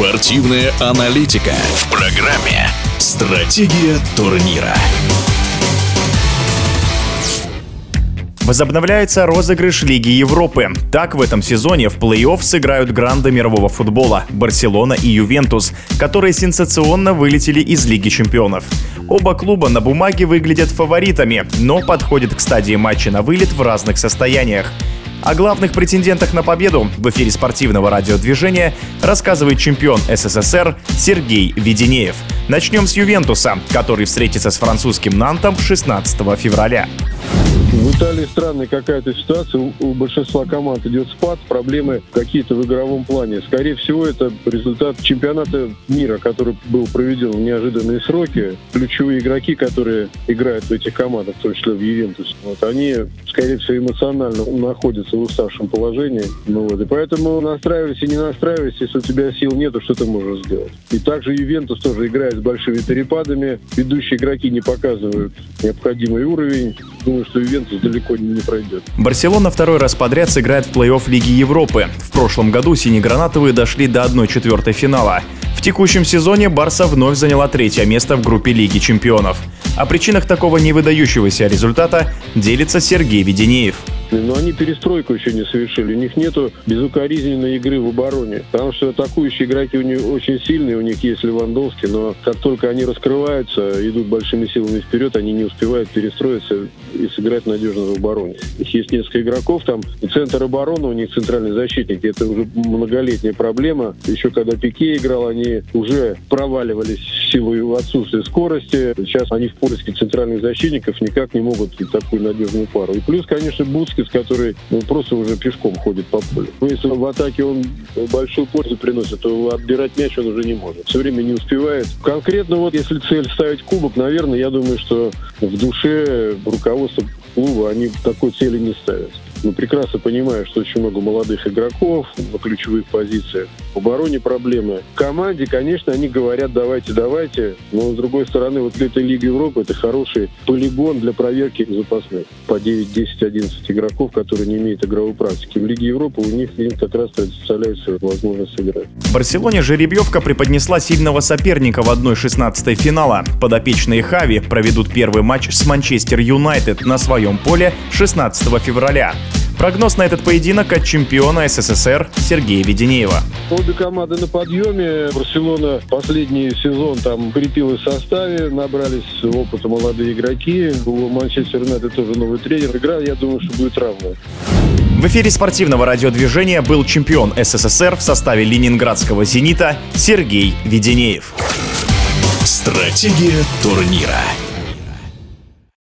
Спортивная аналитика в программе «Стратегия турнира». Возобновляется розыгрыш Лиги Европы. Так, в этом сезоне в плей-офф сыграют гранды мирового футбола – Барселона и Ювентус, которые сенсационно вылетели из Лиги чемпионов. Оба клуба на бумаге выглядят фаворитами, но подходят к стадии матча на вылет в разных состояниях. О главных претендентах на победу в эфире спортивного радиодвижения рассказывает чемпион СССР Сергей Веденеев. Начнем с Ювентуса, который встретится с французским Нантом 16 февраля. В Италии странная какая-то ситуация. У большинства команд идет спад, проблемы какие-то в игровом плане. Скорее всего, это результат чемпионата мира, который был проведен в неожиданные сроки. Ключевые игроки, которые играют в этих командах, в том числе в Ювентусе, вот, они, скорее всего, эмоционально находятся в уставшем положении. Ну, вот, и поэтому настраивайся, не настраивайся, если у тебя сил нету, что ты можешь сделать. И также Ювентус тоже играет с большими перепадами. Ведущие игроки не показывают необходимый уровень. Думаю, что Ювентус Ювентус далеко не пройдет. Барселона второй раз подряд сыграет в плей-офф Лиги Европы. В прошлом году синегранатовые дошли до 1-4 финала. В текущем сезоне Барса вновь заняла третье место в группе Лиги чемпионов. О причинах такого невыдающегося результата делится Сергей Веденеев. Но они перестройку еще не совершили. У них нету безукоризненной игры в обороне. Потому что атакующие игроки у них очень сильные, у них есть Левандовский, но как только они раскрываются, идут большими силами вперед, они не успевают перестроиться и сыграть надежно в обороне. Есть несколько игроков, там и центр обороны, у них центральный защитник. Это уже многолетняя проблема. Еще когда Пике играл, они уже проваливались в силу отсутствия скорости. Сейчас они в поиске центральных защитников никак не могут такую надежную пару. И плюс, конечно, Буцки Хопкинс, который ну, просто уже пешком ходит по полю. Но ну, если в атаке он большую пользу приносит, то отбирать мяч он уже не может. Все время не успевает. Конкретно вот если цель ставить кубок, наверное, я думаю, что в душе руководство клуба они такой цели не ставят. Мы прекрасно понимаем, что очень много молодых игроков на ключевых позициях. В обороне проблемы. В команде, конечно, они говорят, давайте, давайте. Но, с другой стороны, вот эта Лига Европы – это хороший полигон для проверки запасных. По 9, 10, 11 игроков, которые не имеют игровой практики. В Лиге Европы у них им как раз представляется возможность сыграть. В Барселоне жеребьевка преподнесла сильного соперника в 1-16 финала. Подопечные Хави проведут первый матч с Манчестер Юнайтед на своем поле 16 февраля. Прогноз на этот поединок от чемпиона СССР Сергея Веденеева. Обе команды на подъеме. Барселона последний сезон там крепилась в составе, набрались опыта молодые игроки. У Манчестер Юнайтед тоже новый тренер. Игра, я думаю, что будет равная. В эфире спортивного радиодвижения был чемпион СССР в составе ленинградского «Зенита» Сергей Веденеев. Стратегия турнира.